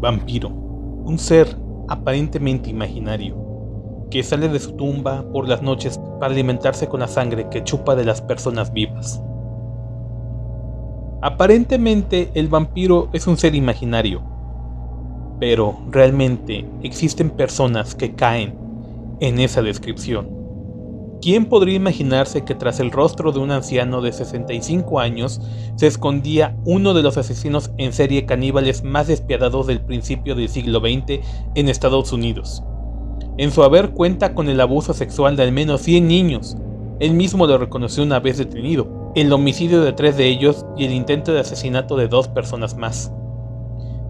Vampiro, un ser aparentemente imaginario, que sale de su tumba por las noches para alimentarse con la sangre que chupa de las personas vivas. Aparentemente el vampiro es un ser imaginario, pero realmente existen personas que caen en esa descripción. ¿Quién podría imaginarse que tras el rostro de un anciano de 65 años se escondía uno de los asesinos en serie caníbales más despiadados del principio del siglo XX en Estados Unidos? En su haber cuenta con el abuso sexual de al menos 100 niños. Él mismo lo reconoció una vez detenido, el homicidio de tres de ellos y el intento de asesinato de dos personas más.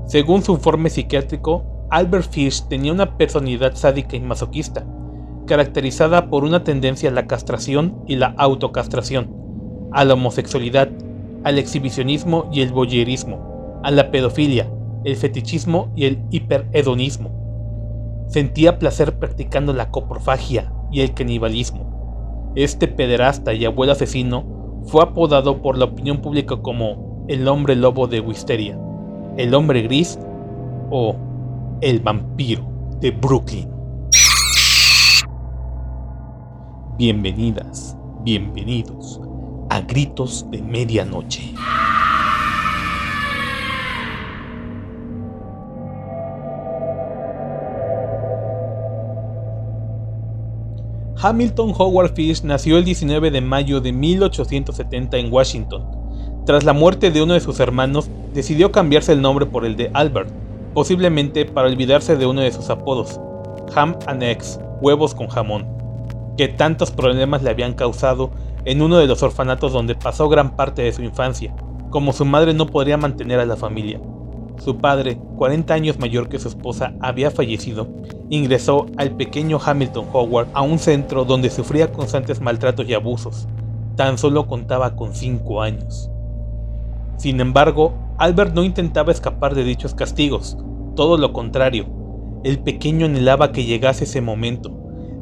Según su informe psiquiátrico, Albert Fish tenía una personalidad sádica y masoquista, caracterizada por una tendencia a la castración y la autocastración, a la homosexualidad, al exhibicionismo y el voyeurismo, a la pedofilia, el fetichismo y el hiperhedonismo. Sentía placer practicando la coprofagia y el canibalismo. Este pederasta y abuelo asesino fue apodado por la opinión pública como el hombre lobo de Wisteria, el hombre gris o el vampiro de Brooklyn. Bienvenidas, bienvenidos a Gritos de Medianoche. Hamilton Howard Fish nació el 19 de mayo de 1870 en Washington. Tras la muerte de uno de sus hermanos, decidió cambiarse el nombre por el de Albert, posiblemente para olvidarse de uno de sus apodos, Ham and Eggs, huevos con jamón que tantos problemas le habían causado en uno de los orfanatos donde pasó gran parte de su infancia, como su madre no podría mantener a la familia. Su padre, 40 años mayor que su esposa, había fallecido. Ingresó al pequeño Hamilton Howard a un centro donde sufría constantes maltratos y abusos. Tan solo contaba con 5 años. Sin embargo, Albert no intentaba escapar de dichos castigos, todo lo contrario. El pequeño anhelaba que llegase ese momento,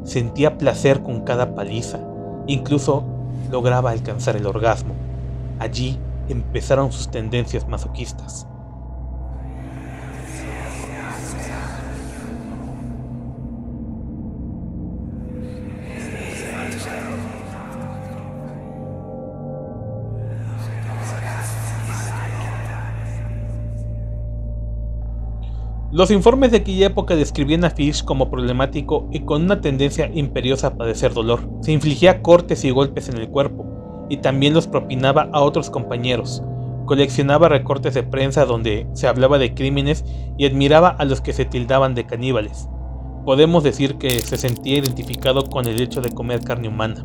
Sentía placer con cada paliza, incluso lograba alcanzar el orgasmo. Allí empezaron sus tendencias masoquistas. Los informes de aquella época describían a Fish como problemático y con una tendencia imperiosa a padecer dolor. Se infligía cortes y golpes en el cuerpo, y también los propinaba a otros compañeros. Coleccionaba recortes de prensa donde se hablaba de crímenes y admiraba a los que se tildaban de caníbales. Podemos decir que se sentía identificado con el hecho de comer carne humana.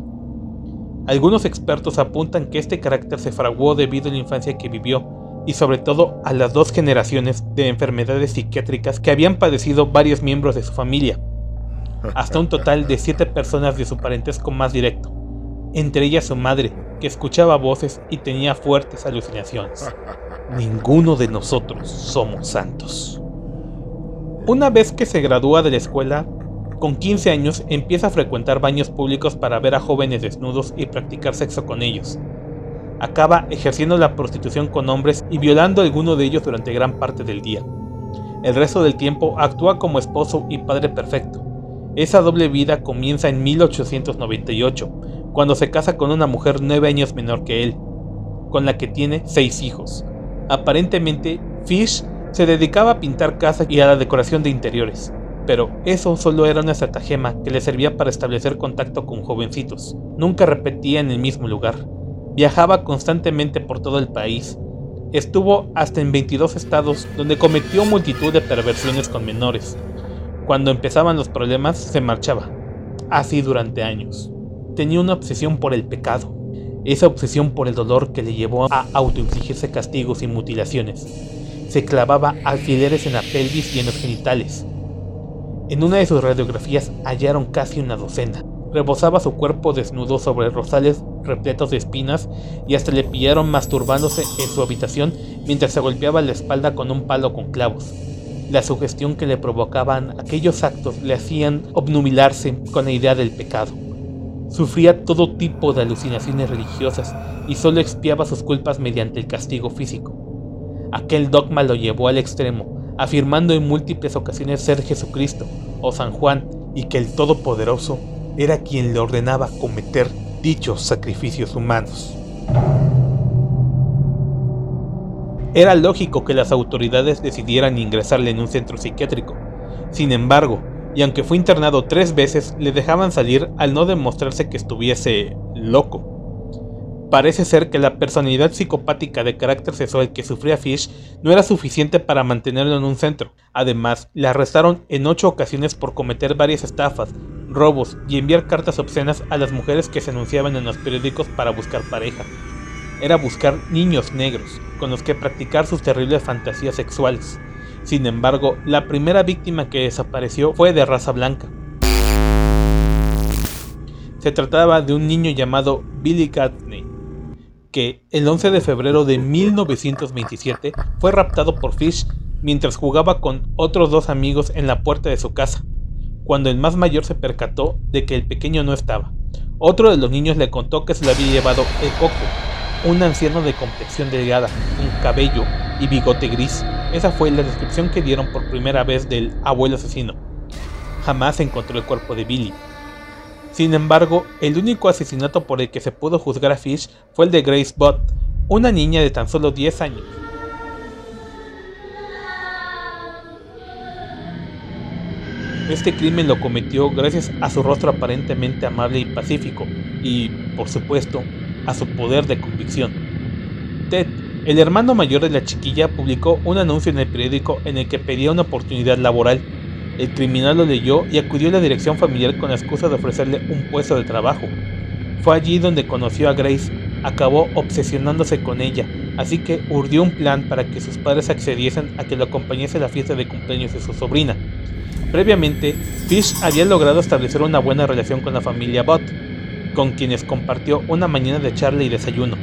Algunos expertos apuntan que este carácter se fraguó debido a la infancia que vivió y sobre todo a las dos generaciones de enfermedades psiquiátricas que habían padecido varios miembros de su familia, hasta un total de siete personas de su parentesco más directo, entre ellas su madre, que escuchaba voces y tenía fuertes alucinaciones. Ninguno de nosotros somos santos. Una vez que se gradúa de la escuela, con 15 años empieza a frecuentar baños públicos para ver a jóvenes desnudos y practicar sexo con ellos acaba ejerciendo la prostitución con hombres y violando a alguno de ellos durante gran parte del día. El resto del tiempo actúa como esposo y padre perfecto. Esa doble vida comienza en 1898, cuando se casa con una mujer nueve años menor que él, con la que tiene seis hijos. Aparentemente, Fish se dedicaba a pintar casas y a la decoración de interiores, pero eso solo era una estratagema que le servía para establecer contacto con jovencitos. Nunca repetía en el mismo lugar. Viajaba constantemente por todo el país. Estuvo hasta en 22 estados donde cometió multitud de perversiones con menores. Cuando empezaban los problemas, se marchaba. Así durante años. Tenía una obsesión por el pecado. Esa obsesión por el dolor que le llevó a autoinfligirse castigos y mutilaciones. Se clavaba alfileres en la pelvis y en los genitales. En una de sus radiografías hallaron casi una docena. Rebosaba su cuerpo desnudo sobre rosales repletos de espinas y hasta le pillaron masturbándose en su habitación mientras se golpeaba la espalda con un palo con clavos. La sugestión que le provocaban aquellos actos le hacían obnubilarse con la idea del pecado. Sufría todo tipo de alucinaciones religiosas y solo expiaba sus culpas mediante el castigo físico. Aquel dogma lo llevó al extremo, afirmando en múltiples ocasiones ser Jesucristo o San Juan y que el Todopoderoso era quien le ordenaba cometer dichos sacrificios humanos. Era lógico que las autoridades decidieran ingresarle en un centro psiquiátrico. Sin embargo, y aunque fue internado tres veces, le dejaban salir al no demostrarse que estuviese loco. Parece ser que la personalidad psicopática de carácter sexual que sufría Fish no era suficiente para mantenerlo en un centro. Además, le arrestaron en ocho ocasiones por cometer varias estafas, robos y enviar cartas obscenas a las mujeres que se anunciaban en los periódicos para buscar pareja. Era buscar niños negros, con los que practicar sus terribles fantasías sexuales. Sin embargo, la primera víctima que desapareció fue de raza blanca. Se trataba de un niño llamado Billy Gaffney, que el 11 de febrero de 1927 fue raptado por Fish mientras jugaba con otros dos amigos en la puerta de su casa, cuando el más mayor se percató de que el pequeño no estaba. Otro de los niños le contó que se le había llevado el coco, un anciano de complexión delgada, un cabello y bigote gris. Esa fue la descripción que dieron por primera vez del abuelo asesino. Jamás encontró el cuerpo de Billy, sin embargo, el único asesinato por el que se pudo juzgar a Fish fue el de Grace Bott, una niña de tan solo 10 años. Este crimen lo cometió gracias a su rostro aparentemente amable y pacífico, y, por supuesto, a su poder de convicción. Ted, el hermano mayor de la chiquilla, publicó un anuncio en el periódico en el que pedía una oportunidad laboral el criminal lo leyó y acudió a la dirección familiar con la excusa de ofrecerle un puesto de trabajo. Fue allí donde conoció a Grace, acabó obsesionándose con ella, así que urdió un plan para que sus padres accediesen a que lo acompañase a la fiesta de cumpleaños de su sobrina. Previamente, Fish había logrado establecer una buena relación con la familia Bott, con quienes compartió una mañana de charla y desayuno.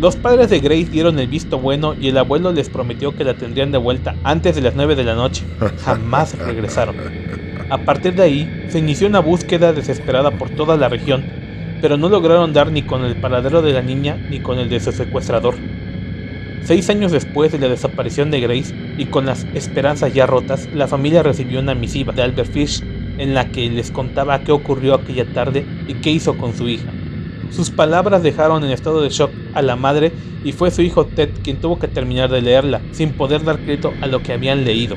Los padres de Grace dieron el visto bueno y el abuelo les prometió que la tendrían de vuelta antes de las 9 de la noche. Jamás regresaron. A partir de ahí, se inició una búsqueda desesperada por toda la región, pero no lograron dar ni con el paradero de la niña ni con el de su secuestrador. Seis años después de la desaparición de Grace y con las esperanzas ya rotas, la familia recibió una misiva de Albert Fish en la que les contaba qué ocurrió aquella tarde y qué hizo con su hija. Sus palabras dejaron en estado de shock a la madre y fue su hijo Ted quien tuvo que terminar de leerla, sin poder dar crédito a lo que habían leído.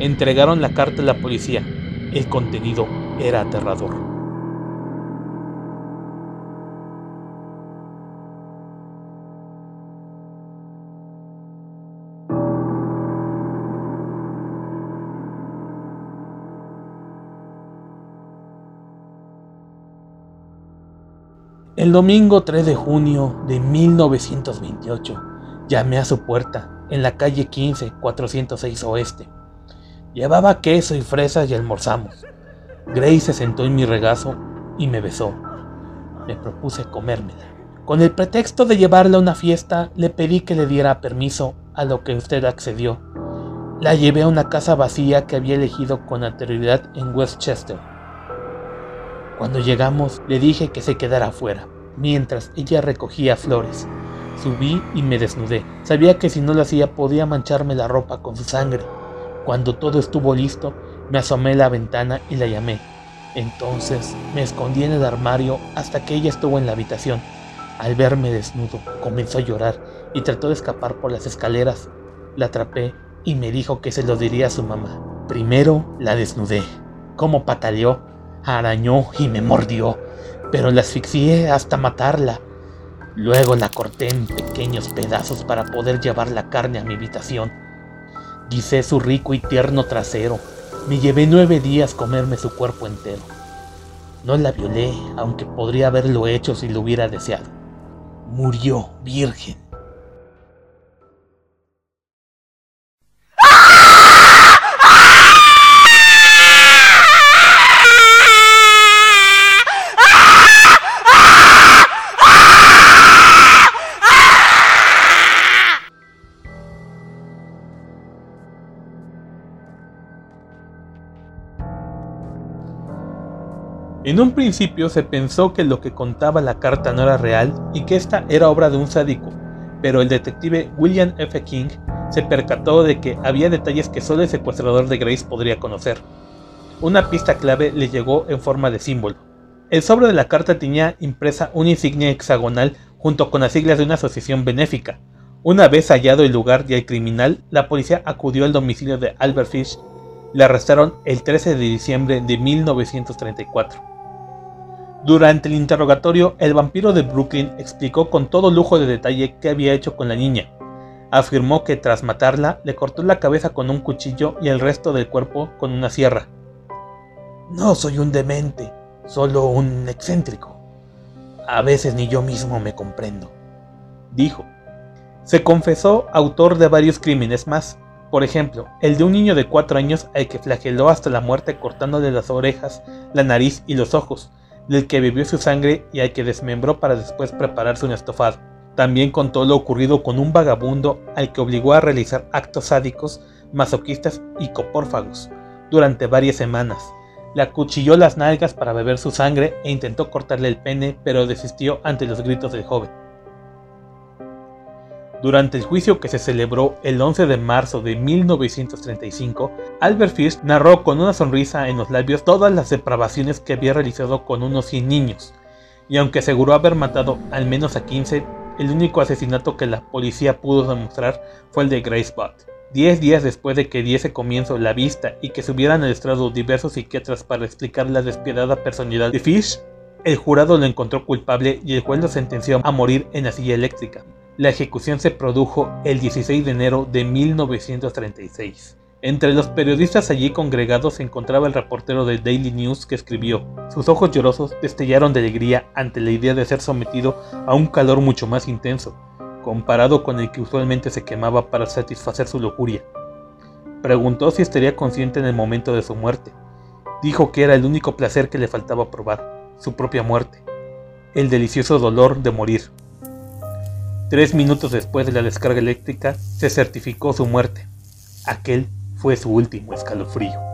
Entregaron la carta a la policía. El contenido era aterrador. El domingo 3 de junio de 1928 llamé a su puerta en la calle 15 406 Oeste. Llevaba queso y fresas y almorzamos. Grace se sentó en mi regazo y me besó. Me propuse comérmela. Con el pretexto de llevarla a una fiesta, le pedí que le diera permiso, a lo que usted accedió. La llevé a una casa vacía que había elegido con anterioridad en Westchester. Cuando llegamos, le dije que se quedara afuera mientras ella recogía flores. Subí y me desnudé. Sabía que si no lo hacía podía mancharme la ropa con su sangre. Cuando todo estuvo listo, me asomé a la ventana y la llamé. Entonces me escondí en el armario hasta que ella estuvo en la habitación. Al verme desnudo, comenzó a llorar y trató de escapar por las escaleras. La atrapé y me dijo que se lo diría a su mamá. Primero la desnudé. Como pataleó, arañó y me mordió pero la asfixié hasta matarla. Luego la corté en pequeños pedazos para poder llevar la carne a mi habitación. Guisé su rico y tierno trasero. Me llevé nueve días comerme su cuerpo entero. No la violé, aunque podría haberlo hecho si lo hubiera deseado. Murió virgen. En un principio se pensó que lo que contaba la carta no era real y que esta era obra de un sádico, pero el detective William F. King se percató de que había detalles que solo el secuestrador de Grace podría conocer. Una pista clave le llegó en forma de símbolo. El sobre de la carta tenía impresa una insignia hexagonal junto con las siglas de una asociación benéfica. Una vez hallado el lugar y el criminal, la policía acudió al domicilio de Albert Fish. Le arrestaron el 13 de diciembre de 1934. Durante el interrogatorio, el vampiro de Brooklyn explicó con todo lujo de detalle qué había hecho con la niña. Afirmó que tras matarla, le cortó la cabeza con un cuchillo y el resto del cuerpo con una sierra. No soy un demente, solo un excéntrico. A veces ni yo mismo me comprendo, dijo. Se confesó autor de varios crímenes más, por ejemplo, el de un niño de cuatro años al que flageló hasta la muerte cortándole las orejas, la nariz y los ojos, del que bebió su sangre y al que desmembró para después prepararse un estofado. También contó lo ocurrido con un vagabundo al que obligó a realizar actos sádicos, masoquistas y copórfagos durante varias semanas, le acuchilló las nalgas para beber su sangre e intentó cortarle el pene, pero desistió ante los gritos del joven. Durante el juicio que se celebró el 11 de marzo de 1935, Albert Fish narró con una sonrisa en los labios todas las depravaciones que había realizado con unos 100 niños, y aunque aseguró haber matado al menos a 15, el único asesinato que la policía pudo demostrar fue el de Grace Butt. Diez días después de que diese comienzo la vista y que subieran al estrado diversos psiquiatras para explicar la despiadada personalidad de Fish, el jurado lo encontró culpable y el juez lo sentenció a morir en la silla eléctrica. La ejecución se produjo el 16 de enero de 1936. Entre los periodistas allí congregados se encontraba el reportero del Daily News que escribió, sus ojos llorosos destellaron de alegría ante la idea de ser sometido a un calor mucho más intenso, comparado con el que usualmente se quemaba para satisfacer su lujuria. Preguntó si estaría consciente en el momento de su muerte. Dijo que era el único placer que le faltaba probar, su propia muerte, el delicioso dolor de morir. Tres minutos después de la descarga eléctrica se certificó su muerte. Aquel fue su último escalofrío.